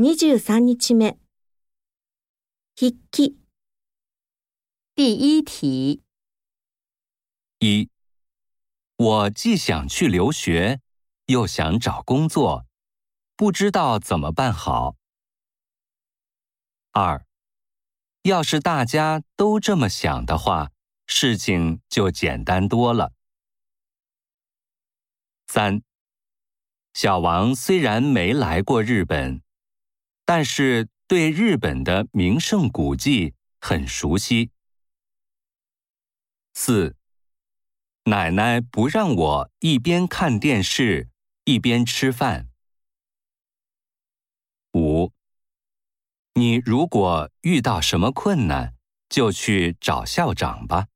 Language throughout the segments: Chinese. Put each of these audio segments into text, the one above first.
23日目。筆記、第一题，一，我既想去留学，又想找工作，不知道怎么办好。二，要是大家都这么想的话，事情就简单多了。三，小王虽然没来过日本，但是对日本的名胜古迹很熟悉。四，奶奶不让我一边看电视一边吃饭。五，你如果遇到什么困难，就去找校长吧。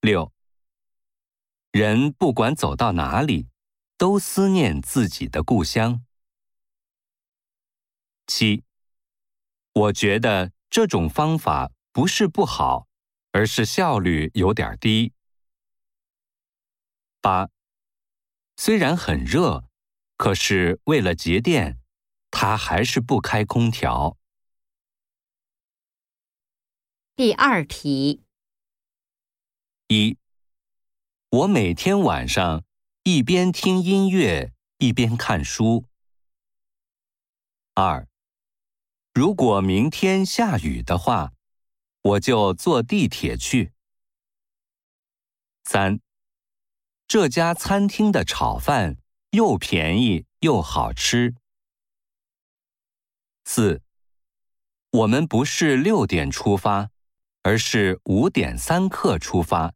六，人不管走到哪里，都思念自己的故乡。七，我觉得这种方法不是不好，而是效率有点低。八，虽然很热，可是为了节电，他还是不开空调。第二题，一，我每天晚上一边听音乐一边看书。二，如果明天下雨的话，我就坐地铁去。三，这家餐厅的炒饭又便宜又好吃。四，我们不是六点出发，而是五点三刻出发。